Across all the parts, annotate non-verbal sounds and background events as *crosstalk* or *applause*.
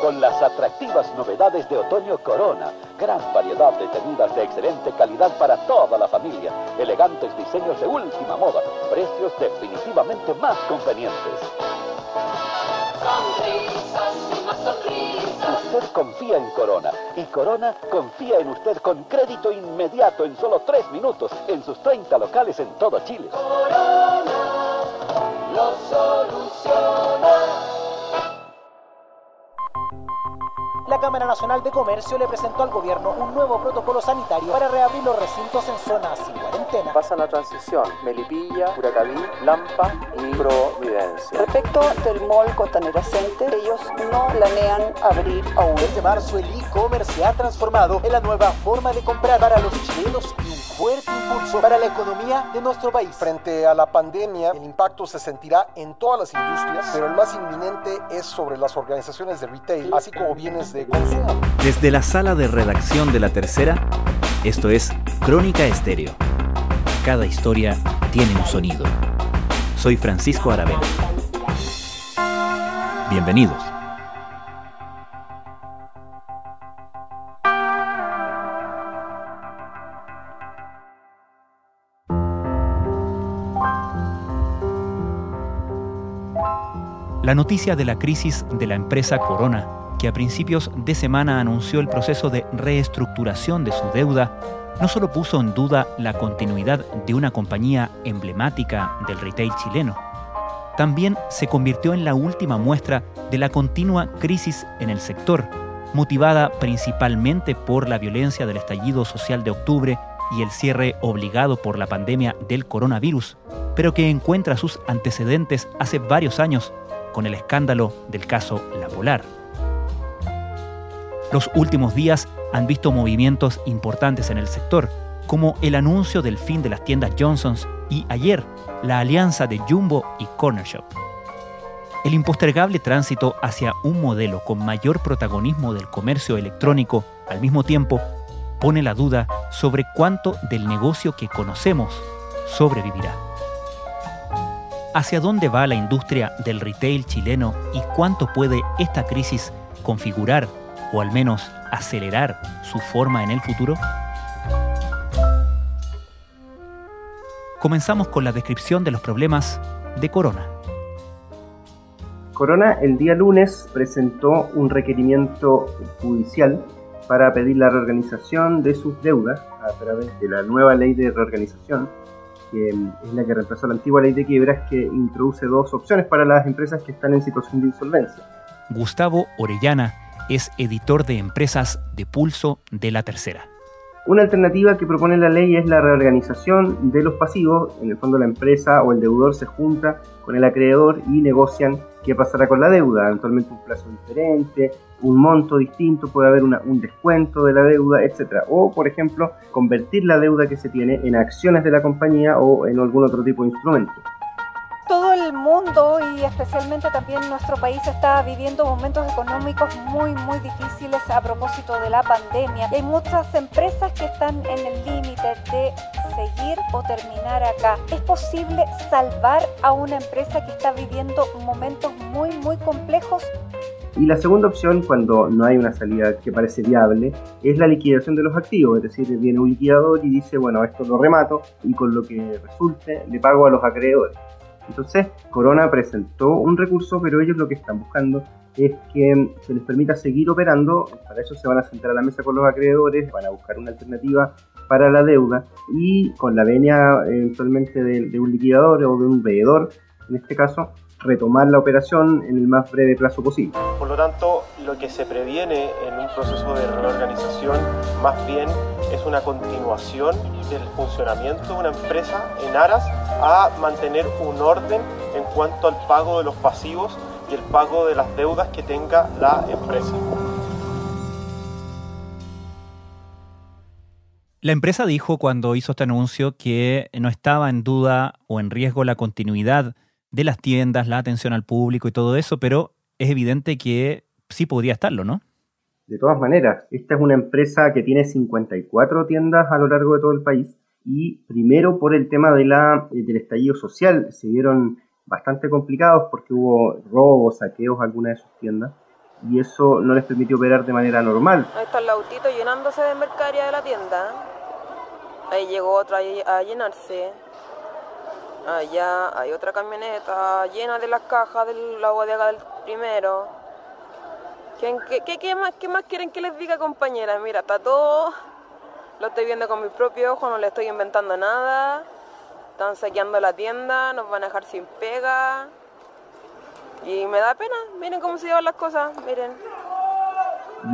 Con las atractivas novedades de Otoño Corona. Gran variedad de tenudas de excelente calidad para toda la familia. Elegantes diseños de última moda. Precios definitivamente más convenientes. Usted confía en Corona y Corona confía en usted con crédito inmediato en solo tres minutos en sus 30 locales en todo Chile. Corona lo soluciona. La Cámara Nacional de Comercio le presentó al gobierno un nuevo protocolo sanitario para reabrir los recintos en zonas sin cuarentena. Pasa la transición, Melipilla, Curacaví, Lampa y Providencia. Respecto del mall Costanera Center, ellos no planean abrir aún. Desde marzo el e-commerce se ha transformado en la nueva forma de comprar para los chilenos y fuerte impulso para la economía de nuestro país. Frente a la pandemia, el impacto se sentirá en todas las industrias, pero el más inminente es sobre las organizaciones de retail, así como bienes de consumo. Desde la sala de redacción de La Tercera, esto es Crónica Estéreo. Cada historia tiene un sonido. Soy Francisco Aravena. Bienvenidos. La noticia de la crisis de la empresa Corona, que a principios de semana anunció el proceso de reestructuración de su deuda, no solo puso en duda la continuidad de una compañía emblemática del retail chileno, también se convirtió en la última muestra de la continua crisis en el sector, motivada principalmente por la violencia del estallido social de octubre y el cierre obligado por la pandemia del coronavirus, pero que encuentra sus antecedentes hace varios años con el escándalo del caso La Polar. Los últimos días han visto movimientos importantes en el sector, como el anuncio del fin de las tiendas Johnson's y ayer la alianza de Jumbo y Corner Shop. El impostergable tránsito hacia un modelo con mayor protagonismo del comercio electrónico al mismo tiempo pone la duda sobre cuánto del negocio que conocemos sobrevivirá hacia dónde va la industria del retail chileno y cuánto puede esta crisis configurar o al menos acelerar su forma en el futuro? Comenzamos con la descripción de los problemas de Corona. Corona el día lunes presentó un requerimiento judicial para pedir la reorganización de sus deudas a través de la nueva ley de reorganización que es la que reemplazó la antigua ley de quiebras que introduce dos opciones para las empresas que están en situación de insolvencia. Gustavo Orellana es editor de empresas de pulso de la tercera. Una alternativa que propone la ley es la reorganización de los pasivos. En el fondo la empresa o el deudor se junta con el acreedor y negocian qué pasará con la deuda, eventualmente un plazo diferente, un monto distinto, puede haber un descuento de la deuda, etc. O, por ejemplo, convertir la deuda que se tiene en acciones de la compañía o en algún otro tipo de instrumento el mundo y especialmente también nuestro país está viviendo momentos económicos muy muy difíciles a propósito de la pandemia. hay muchas empresas que están en el límite de seguir o terminar acá. ¿Es posible salvar a una empresa que está viviendo momentos muy muy complejos? Y la segunda opción, cuando no hay una salida que parece viable, es la liquidación de los activos. Es decir, viene un liquidador y dice, bueno, esto lo remato y con lo que resulte le pago a los acreedores. Entonces, Corona presentó un recurso, pero ellos lo que están buscando es que se les permita seguir operando. Para eso se van a sentar a la mesa con los acreedores, van a buscar una alternativa para la deuda y con la venia eventualmente de, un liquidador o de un veedor, en este caso, retomar la operación en el más breve plazo posible. Por lo tanto, lo que se previene en un proceso de reorganización más bien es una continuación del funcionamiento de una empresa en aras a mantener un orden en cuanto al pago de los pasivos y el pago de las deudas que tenga la empresa. La empresa dijo cuando hizo este anuncio que no estaba en duda o en riesgo la continuidad de las tiendas, la atención al público y todo eso, pero es evidente que sí podría estarlo, ¿no? De todas maneras, esta es una empresa que tiene 54 tiendas a lo largo de todo el país y primero por el tema de la, eh, del estallido social se vieron bastante complicados porque hubo robos, saqueos a algunas de sus tiendas y eso no les permitió operar de manera normal. Ahí está el autito llenándose de mercadería de la tienda. Ahí llegó otro a llenarse. Allá hay otra camioneta llena de las cajas del agua de acá del primero. ¿Qué, más, ¿Qué más quieren que les diga, compañera? Mira, está todo. Lo estoy viendo con mis propios ojos, no le estoy inventando nada. Están saqueando la tienda, nos van a dejar sin pega. Y me da pena, miren cómo se llevan las cosas, miren.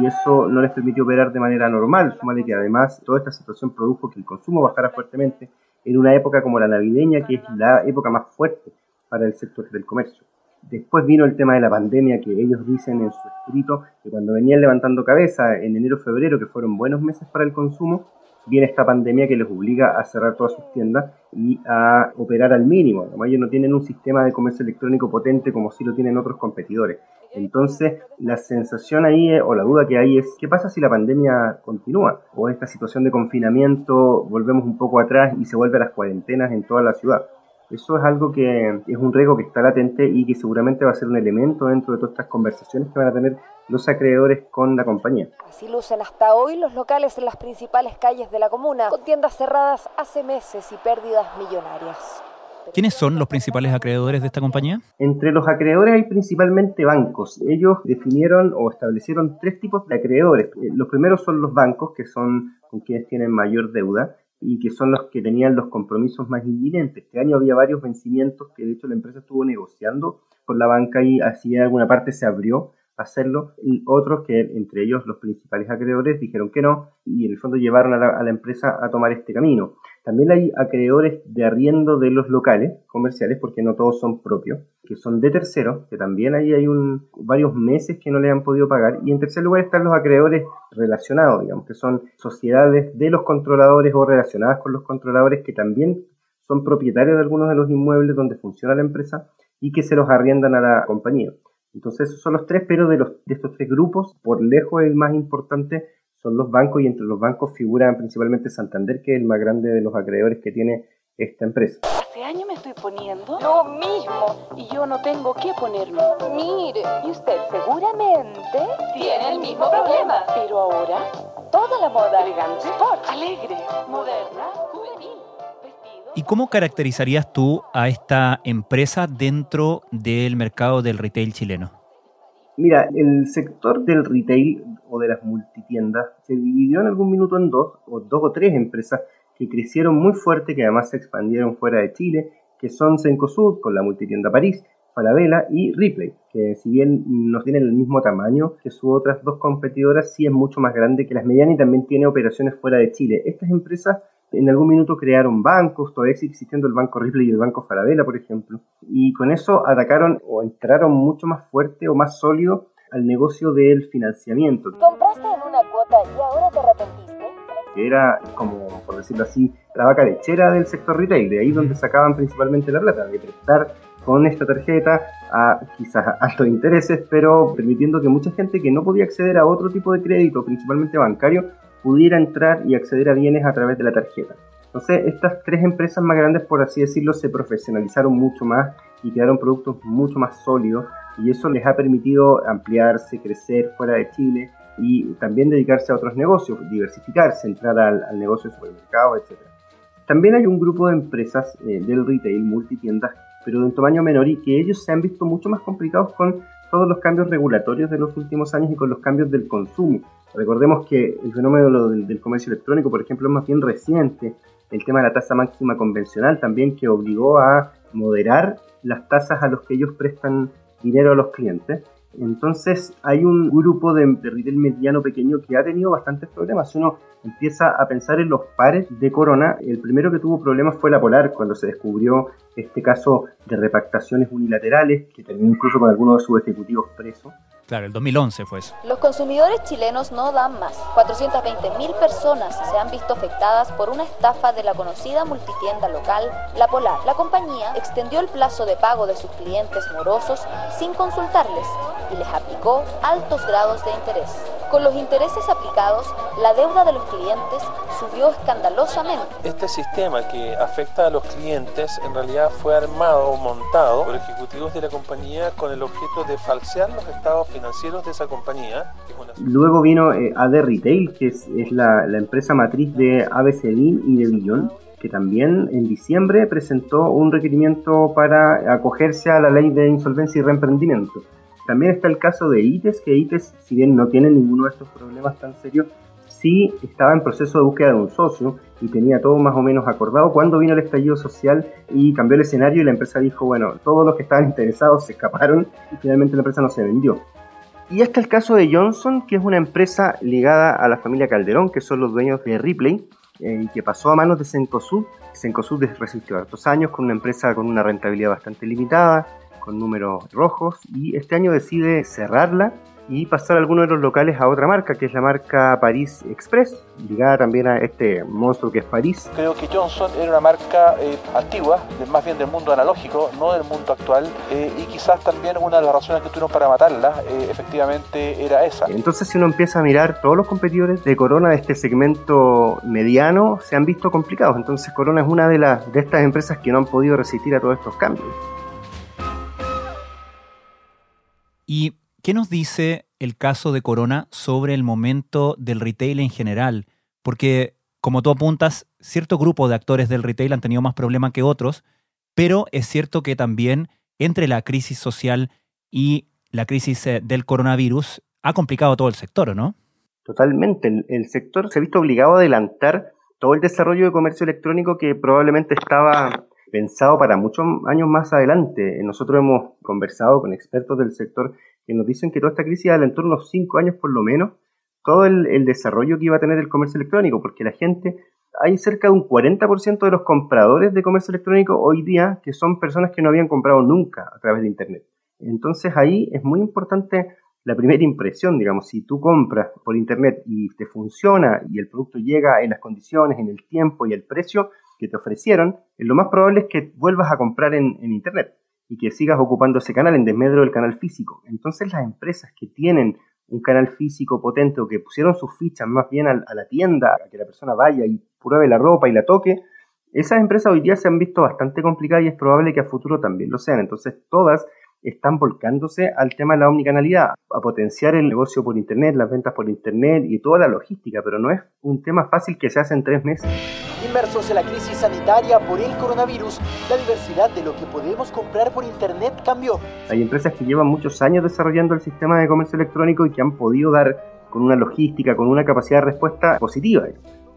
Y eso no les permitió operar de manera normal, súmale que además toda esta situación produjo que el consumo bajara fuertemente en una época como la navideña, que es la época más fuerte para el sector del comercio. Después vino el tema de la pandemia, que ellos dicen en su escrito que cuando venían levantando cabeza en enero-febrero, que fueron buenos meses para el consumo, viene esta pandemia que les obliga a cerrar todas sus tiendas y a operar al mínimo. ellos no tienen un sistema de comercio electrónico potente como sí lo tienen otros competidores. Entonces, la sensación ahí, o la duda que hay es, ¿qué pasa si la pandemia continúa? O esta situación de confinamiento, volvemos un poco atrás y se vuelve a las cuarentenas en toda la ciudad. Eso es algo que es un riesgo que está latente y que seguramente va a ser un elemento dentro de todas estas conversaciones que van a tener los acreedores con la compañía. Así lucen hasta hoy los locales en las principales calles de la comuna, con tiendas cerradas hace meses y pérdidas millonarias. ¿Quiénes son los principales acreedores de esta compañía? Entre los acreedores hay principalmente bancos. Ellos definieron o establecieron tres tipos de acreedores. Eh, los primeros son los bancos, que son con quienes tienen mayor deuda y que son los que tenían los compromisos más inminentes. Este año había varios vencimientos que de hecho la empresa estuvo negociando con la banca y así en alguna parte se abrió hacerlo. Y otros que, entre ellos los principales acreedores, dijeron que no y en el fondo llevaron a la, a la empresa a tomar este camino. También hay acreedores de arriendo de los locales comerciales, porque no todos son propios, que son de terceros, que también ahí hay un, varios meses que no le han podido pagar. Y en tercer lugar están los acreedores relacionados, digamos, que son sociedades de los controladores o relacionadas con los controladores que también son propietarios de algunos de los inmuebles donde funciona la empresa y que se los arriendan a la compañía. Entonces esos son los tres, pero de, los, de estos tres grupos, por lejos el más importante son los bancos y entre los bancos figuran principalmente Santander, que es el más grande de los acreedores que tiene esta empresa. Hace años me estoy poniendo lo mismo y yo no tengo que ponerme. Mire, y usted seguramente tiene el mismo problema. Pero ahora, toda la moda elegante, sport, alegre, moderna. ¿Y cómo caracterizarías tú a esta empresa dentro del mercado del retail chileno? Mira, el sector del retail o de las multitiendas se dividió en algún minuto en dos, o dos o tres empresas que crecieron muy fuerte, que además se expandieron fuera de Chile, que son Cencosud con la multitienda París, Falabella y Ripley, que si bien no tienen el mismo tamaño que sus otras dos competidoras, sí es mucho más grande que las medianas y también tiene operaciones fuera de Chile. Estas empresas en algún minuto crearon bancos, todavía existiendo el Banco Ripley y el Banco Falabella, por ejemplo, y con eso atacaron o entraron mucho más fuerte o más sólido al negocio del financiamiento. ¿Compraste en una cuota y ahora te arrepentiste? Que era, como por decirlo así, la vaca lechera del sector retail, de ahí donde sacaban principalmente la plata, de prestar con esta tarjeta a quizás *laughs* altos intereses, pero permitiendo que mucha gente que no podía acceder a otro tipo de crédito, principalmente bancario, pudiera entrar y acceder a bienes a través de la tarjeta. Entonces, estas tres empresas más grandes, por así decirlo, se profesionalizaron mucho más y crearon productos mucho más sólidos y eso les ha permitido ampliarse, crecer fuera de Chile y también dedicarse a otros negocios, diversificarse, entrar al, negocio de supermercado, etc. También hay un grupo de empresas eh, del retail, multitiendas, pero de un tamaño menor y que ellos se han visto mucho más complicados con todos los cambios regulatorios de los últimos años y con los cambios del consumo. Recordemos que el fenómeno del, comercio electrónico, por ejemplo, es más bien reciente. El tema de la tasa máxima convencional también que obligó a moderar las tasas a los que ellos prestan dinero a los clientes. Entonces hay un grupo de, de, retail mediano pequeño que ha tenido bastantes problemas. Si uno empieza a pensar en los pares de Corona, el primero que tuvo problemas fue la Polar, cuando se descubrió este caso de repactaciones unilaterales, que terminó incluso con algunos de sus ejecutivos presos. Claro, el 2011 fue eso. Los consumidores chilenos no dan más. 420.000 personas se han visto afectadas por una estafa de la conocida multitienda local La Polar. La compañía extendió el plazo de pago de sus clientes morosos sin consultarles y les aplicó altos grados de interés. Con los intereses aplicados, la deuda de los clientes subió escandalosamente. Este sistema que afecta a los clientes en realidad fue armado o montado por ejecutivos de la compañía con el objeto de falsear los estados financieros de esa compañía. Luego vino eh, AD Retail, que es, la, empresa matriz de ABCDIN y de Billon, que también en diciembre presentó un requerimiento para acogerse a la ley de insolvencia y reemprendimiento. También está el caso de ITES, que ITES, si bien no tiene ninguno de estos problemas tan serios, sí estaba en proceso de búsqueda de un socio y tenía todo más o menos acordado cuando vino el estallido social y cambió el escenario y la empresa dijo, bueno, todos los que estaban interesados se escaparon y finalmente la empresa no se vendió. Y está el caso de Johnson, que es una empresa ligada a la familia Calderón, que son los dueños de Ripley, eh, que pasó a manos de Cencosud. Cencosud resistió hartos años con una empresa con una rentabilidad bastante limitada, con números rojos y este año decide cerrarla y pasar algunos de los locales a otra marca, que es la marca Paris Express, ligada también a este monstruo que es París. Creo que Johnson era una marca eh, antigua, más bien del mundo analógico, no del mundo actual, eh, y quizás también una de las razones que tuvieron para matarla, eh, efectivamente, era esa. Entonces, si uno empieza a mirar, todos los competidores de Corona de este segmento mediano se han visto complicados. Entonces, Corona es una de, las, de estas empresas que no han podido resistir a todos estos cambios. ¿Y qué nos dice el caso de Corona sobre el momento del retail en general? Porque, como tú apuntas, cierto grupo de actores del retail han tenido más problemas que otros, pero es cierto que también entre la crisis social y la crisis eh, del coronavirus ha complicado todo el sector, ¿no? Totalmente. El, el, sector se ha visto obligado a adelantar todo el desarrollo de comercio electrónico que probablemente estaba pensado para muchos años más adelante. Nosotros hemos conversado con expertos del sector que nos dicen que toda esta crisis en torno a unos 5 años por lo menos, todo el, desarrollo que iba a tener el comercio electrónico, porque la gente, hay cerca de un 40% de los compradores de comercio electrónico hoy día que son personas que no habían comprado nunca a través de Internet. Entonces ahí es muy importante la primera impresión, digamos, si tú compras por Internet y te funciona y el producto llega en las condiciones, en el tiempo y el precio, que te ofrecieron, lo más probable es que vuelvas a comprar en, Internet y que sigas ocupando ese canal en desmedro del canal físico. Entonces las empresas que tienen un canal físico potente o que pusieron sus fichas más bien a, a la tienda, a que la persona vaya y pruebe la ropa y la toque, esas empresas hoy día se han visto bastante complicadas y es probable que a futuro también lo sean. Entonces todas están volcándose al tema de la omnicanalidad, a potenciar el negocio por Internet, las ventas por Internet y toda la logística, pero no es un tema fácil que se hace en tres meses. Inmersos en la crisis sanitaria por el coronavirus, la diversidad de lo que podemos comprar por Internet cambió. Hay empresas que llevan muchos años desarrollando el sistema de comercio electrónico y que han podido dar con una logística, con una capacidad de respuesta positiva.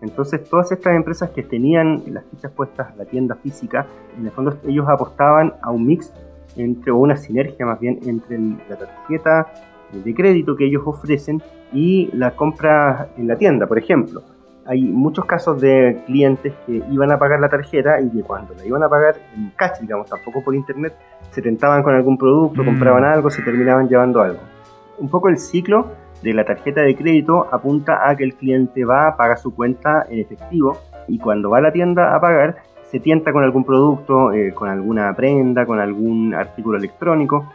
Entonces todas estas empresas que tenían las fichas puestas, la tienda física, en el fondo ellos apostaban a un mix entre una sinergia más bien entre la tarjeta de crédito que ellos ofrecen y la compra en la tienda, por ejemplo. Hay muchos casos de clientes que iban a pagar la tarjeta y que cuando la iban a pagar en cash, digamos, tampoco por internet, se tentaban con algún producto, mm. compraban algo, se terminaban llevando algo. Un poco el ciclo de la tarjeta de crédito apunta a que el cliente va, paga su cuenta en efectivo y cuando va a la tienda a pagar se tienta con algún producto, eh, con alguna prenda, con algún artículo electrónico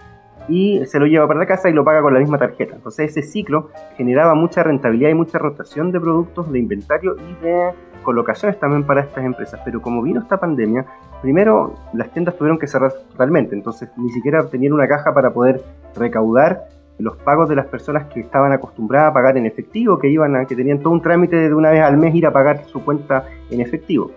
y se lo lleva para la casa y lo paga con la misma tarjeta. Entonces ese ciclo generaba mucha rentabilidad y mucha rotación de productos, de inventario y de colocaciones también para estas empresas. Pero como vino esta pandemia, primero las tiendas tuvieron que cerrar totalmente, entonces ni siquiera tenían una caja para poder recaudar los pagos de las personas que estaban acostumbradas a pagar en efectivo, que iban a, que tenían todo un trámite de una vez al mes ir a pagar su cuenta en efectivo.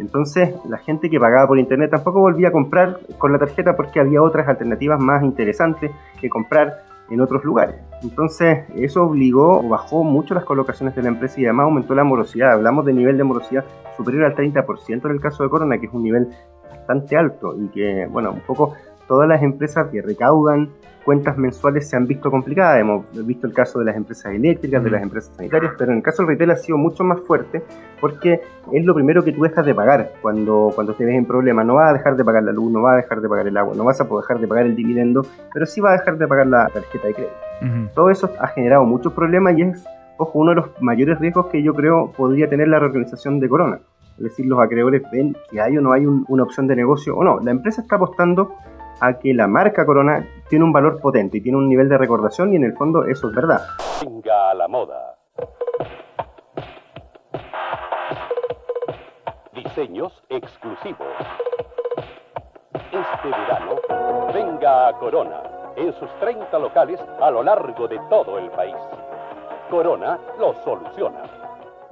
Entonces, la gente que pagaba por internet tampoco volvía a comprar con la tarjeta porque había otras alternativas más interesantes que comprar en otros lugares. Entonces, eso obligó o bajó mucho las colocaciones de la empresa y además aumentó la morosidad. Hablamos de nivel de morosidad superior al 30% en el caso de Corona, que es un nivel bastante alto y que, bueno, un poco todas las empresas que recaudan cuentas mensuales se han visto complicadas. Hemos visto el caso de las empresas eléctricas, de las empresas sanitarias, pero en el caso del retail ha sido mucho más fuerte porque es lo primero que tú dejas de pagar cuando, cuando te ves en problema. No vas a dejar de pagar la luz, no vas a dejar de pagar el agua, no vas a poder dejar de pagar el dividendo, pero sí vas a dejar de pagar la tarjeta de crédito. Todo eso ha generado muchos problemas y es, ojo, uno de los mayores riesgos que yo creo podría tener la reorganización de Corona. Es decir, los acreedores ven que hay o no hay una opción de negocio o no. La empresa está apostando a que la marca Corona tiene un valor potente y tiene un nivel de recordación y en el fondo eso es verdad. Venga a la moda. Diseños exclusivos. Este verano, venga a Corona en sus 30 locales a lo largo de todo el país. Corona lo soluciona.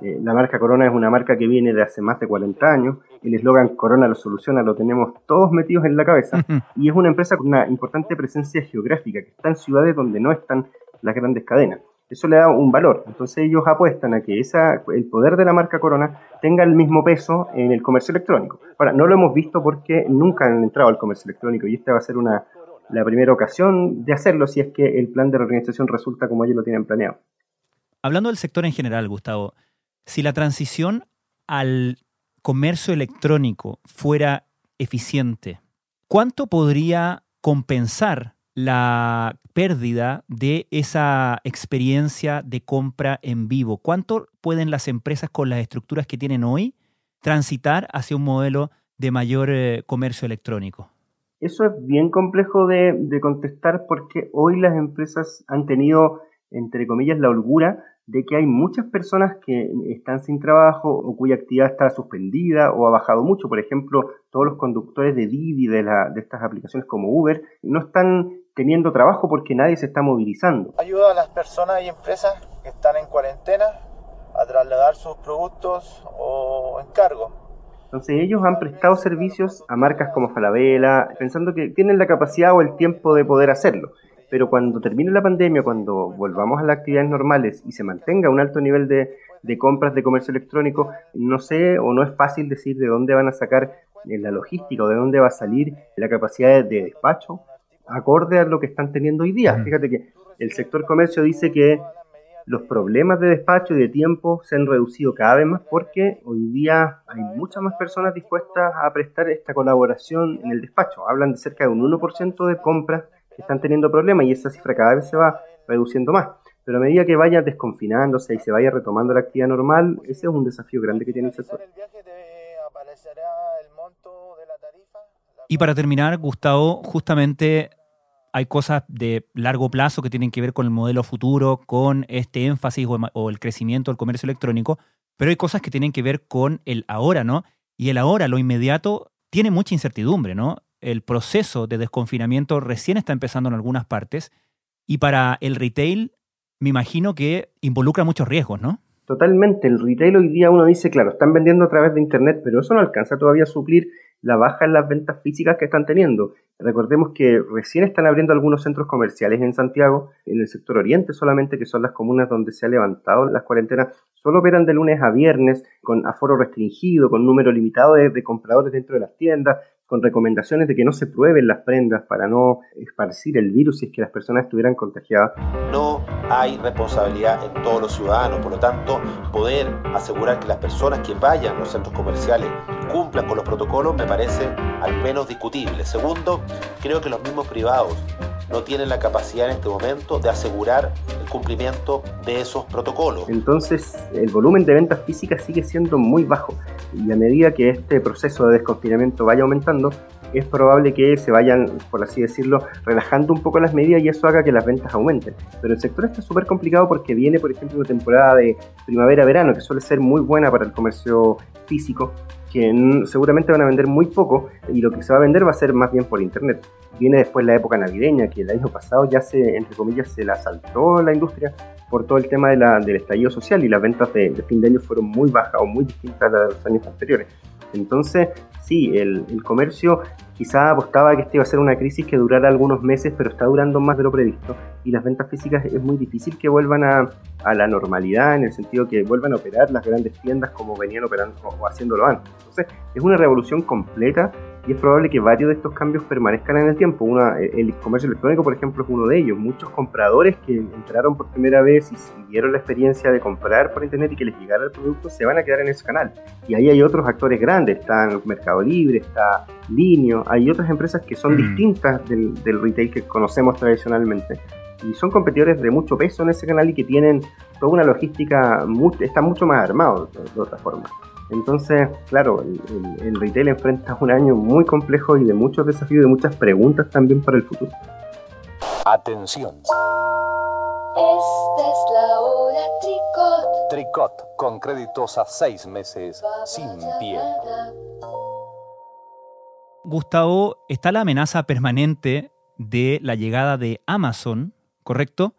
Eh, la marca Corona es una marca que viene de hace más de 40 años. El eslogan Corona lo soluciona lo tenemos todos metidos en la cabeza. y es una empresa con una importante presencia geográfica que está en ciudades donde no están las grandes cadenas. Eso le da un valor. Entonces ellos apuestan a que esa, el poder de la marca Corona tenga el mismo peso en el comercio electrónico. Ahora, no lo hemos visto porque nunca han entrado al comercio electrónico y esta va a ser una, la primera ocasión de hacerlo si es que el plan de reorganización resulta como ellos lo tienen planeado. Hablando del sector en general, Gustavo, si la transición al comercio electrónico fuera eficiente, ¿cuánto podría compensar la pérdida de esa experiencia de compra en vivo? ¿Cuánto pueden las empresas con las estructuras que tienen hoy transitar hacia un modelo de mayor eh, comercio electrónico? Eso es bien complejo de, de contestar porque hoy las empresas han tenido, entre comillas, la holgura de que hay muchas personas que están sin trabajo o cuya actividad está suspendida o ha bajado mucho. Por ejemplo, todos los conductores de Didi, de, la, de estas aplicaciones como Uber, no están teniendo trabajo porque nadie se está movilizando. Ayuda a las personas y empresas que están en cuarentena a trasladar sus productos o encargos. Entonces ellos han prestado servicios a marcas como Falabella, pensando que tienen la capacidad o el tiempo de poder hacerlo pero cuando termine la pandemia, cuando volvamos a las actividades normales y se mantenga un alto nivel de, compras de comercio electrónico, no sé o no es fácil decir de dónde van a sacar la logística o de dónde va a salir la capacidad de despacho acorde a lo que están teniendo hoy día. Fíjate que el sector comercio dice que los problemas de despacho y de tiempo se han reducido cada vez más porque hoy día hay muchas más personas dispuestas a prestar esta colaboración en el despacho. Hablan de cerca de un 1% de compras están teniendo problemas y esa cifra cada vez se va reduciendo más. Pero a medida que vaya desconfinándose y se vaya retomando la actividad normal, ese es un desafío grande que tiene el sector. Y para terminar, Gustavo, justamente hay cosas de largo plazo que tienen que ver con el modelo futuro, con este énfasis o el crecimiento del comercio electrónico, pero hay cosas que tienen que ver con el ahora, ¿no? Y el ahora, lo inmediato, tiene mucha incertidumbre, ¿no? El proceso de desconfinamiento recién está empezando en algunas partes y para el retail me imagino que involucra muchos riesgos, ¿no? Totalmente, el retail hoy día uno dice, claro, están vendiendo a través de Internet, pero eso no alcanza todavía a suplir la baja en las ventas físicas que están teniendo. Recordemos que recién están abriendo algunos centros comerciales en Santiago, en el sector oriente solamente, que son las comunas donde se ha levantado las cuarentenas, solo operan de lunes a viernes con aforo restringido, con número limitado de compradores dentro de las tiendas, con recomendaciones de que no se prueben las prendas para no esparcir el virus si es que las personas estuvieran contagiadas. No hay responsabilidad en todos los ciudadanos, por lo tanto, poder asegurar que las personas que vayan a los centros comerciales cumplan con los protocolos me parece al menos discutible. Segundo, creo que los mismos privados no tienen la capacidad en este momento de asegurar el cumplimiento de esos protocolos. Entonces, el volumen de ventas físicas sigue siendo muy bajo y a medida que este proceso de desconfinamiento vaya aumentando, es probable que se vayan, por así decirlo, relajando un poco las medidas y eso haga que las ventas aumenten. Pero el sector está súper complicado porque viene, por ejemplo, una temporada de primavera-verano que suele ser muy buena para el comercio físico que seguramente van a vender muy poco y lo que se va a vender va a ser más bien por internet. Viene después la época navideña, que el año pasado ya se, entre comillas, se la saltó la industria por todo el tema de del estallido social y las ventas de, fin de año fueron muy bajas o muy distintas a las de los años anteriores. Entonces, sí, el, comercio quizá apostaba que esta iba a ser una crisis que durara algunos meses, pero está durando más de lo previsto y las ventas físicas es muy difícil que vuelvan a, a la normalidad en el sentido que vuelvan a operar las grandes tiendas como venían operando o haciéndolo antes. Entonces, es una revolución completa y es probable que varios de estos cambios permanezcan en el tiempo. Una, el comercio electrónico, por ejemplo, es uno de ellos. Muchos compradores que entraron por primera vez y vieron la experiencia de comprar por internet y que les llegara el producto se van a quedar en ese canal. Y ahí hay otros actores grandes, está Mercado Libre, está Linio, hay otras empresas que son mm. distintas del, del retail que conocemos tradicionalmente y son competidores de mucho peso en ese canal y que tienen toda una logística, está mucho más armado de, otra forma. Entonces, claro, el, retail enfrenta un año muy complejo y de muchos desafíos y de muchas preguntas también para el futuro. Atención. Esta es la hora Tricot. Tricot, con créditos a seis meses, sin pie. Gustavo, está la amenaza permanente de la llegada de Amazon ¿correcto?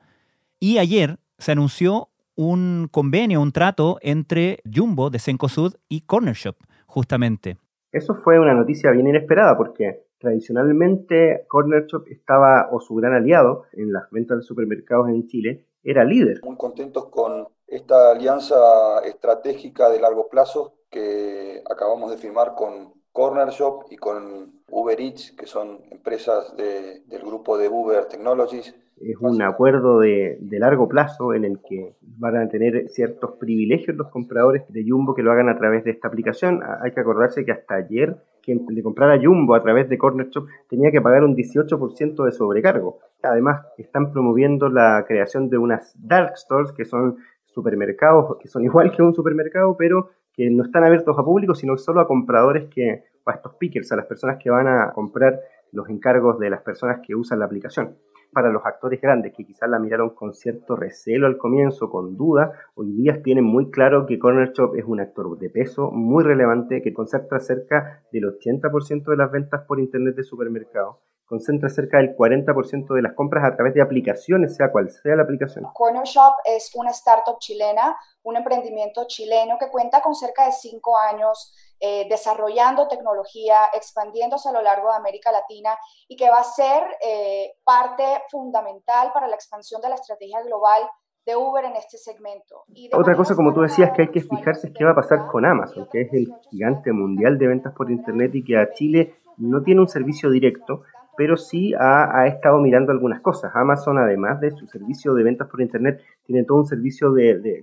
Y ayer se anunció un convenio, un trato entre Jumbo de Cencosud y Corner Shop, justamente. Eso fue una noticia bien inesperada porque tradicionalmente Corner Shop estaba, o su gran aliado en las ventas de supermercados en Chile, era líder. Muy contentos con esta alianza estratégica de largo plazo que acabamos de firmar con Corner Shop y con Uber Eats, que son empresas del grupo de Uber Technologies es un acuerdo de, largo plazo en el que van a tener ciertos privilegios los compradores de Jumbo que lo hagan a través de esta aplicación. Hay que acordarse que hasta ayer quien le comprara Jumbo a través de Corner Shop tenía que pagar un 18% de sobrecargo. Además, están promoviendo la creación de unas dark stores que son supermercados que son *laughs* igual que un supermercado, pero que no están abiertos a público, sino solo a compradores que, a estos pickers, a las personas que van a comprar los encargos de las personas que usan la aplicación para los actores grandes que quizás la miraron con cierto recelo al comienzo, con duda, hoy día tienen muy claro que Corner Shop es un actor de peso muy relevante que concentra cerca del 80% de las ventas por internet de supermercados concentra cerca del 40% de las compras a través de aplicaciones, sea cual sea la aplicación. Corner Shop es una startup chilena, un emprendimiento chileno que cuenta con cerca de cinco años eh, desarrollando tecnología, expandiéndose a lo largo de América Latina y que va a ser eh, parte fundamental para la expansión de la estrategia global de Uber en este segmento. Otra cosa, como tú decías, que hay que fijarse es qué va a pasar con Amazon, que es el gigante mundial de ventas por Internet y que a Chile no tiene un servicio directo, pero sí ha, estado mirando algunas cosas. Amazon, además de su servicio de ventas por Internet, tiene todo un servicio de,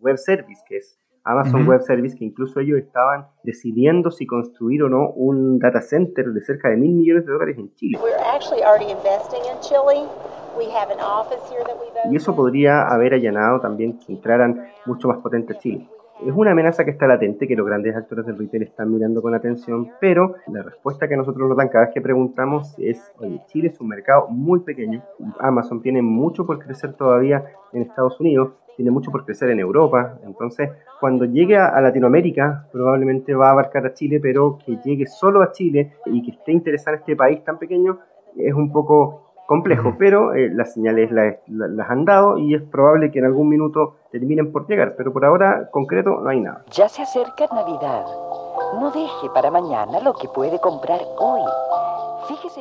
web service, que es Amazon Web Service, que incluso ellos estaban decidiendo si construir o no un data center de cerca de mil millones de dólares en Chile. Y eso podría haber allanado también que entraran mucho más potentes Chile. Es una amenaza que está latente, que los grandes actores del retail están mirando con atención, pero la respuesta que nosotros nos dan cada vez que preguntamos es, oye, Chile es un mercado muy pequeño, Amazon tiene mucho por crecer todavía en Estados Unidos, tiene mucho por crecer en Europa, entonces cuando llegue a, Latinoamérica probablemente va a abarcar a Chile, pero que llegue solo a Chile y que esté interesado en este país tan pequeño es un poco complejo, pero eh, las señales las han dado y es probable que en algún minuto terminen por llegar, pero por ahora concreto no hay nada. Ya se acerca Navidad. No deje para mañana lo que puede comprar hoy.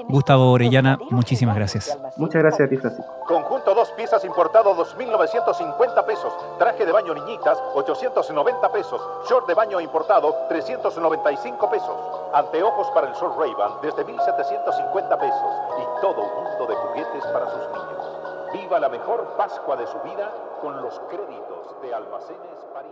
Gustavo Orellana, muchísimas gracias. Muchas gracias a ti, Francisco. Conjunto dos piezas importado 2.950 pesos. Traje de baño niñitas 890 pesos. Short de baño importado 395 pesos. Anteojos para el sol ray desde 1.750 pesos. Y todo un mundo de juguetes para sus niños. Viva la mejor Pascua de su vida con los créditos de Almacenes París.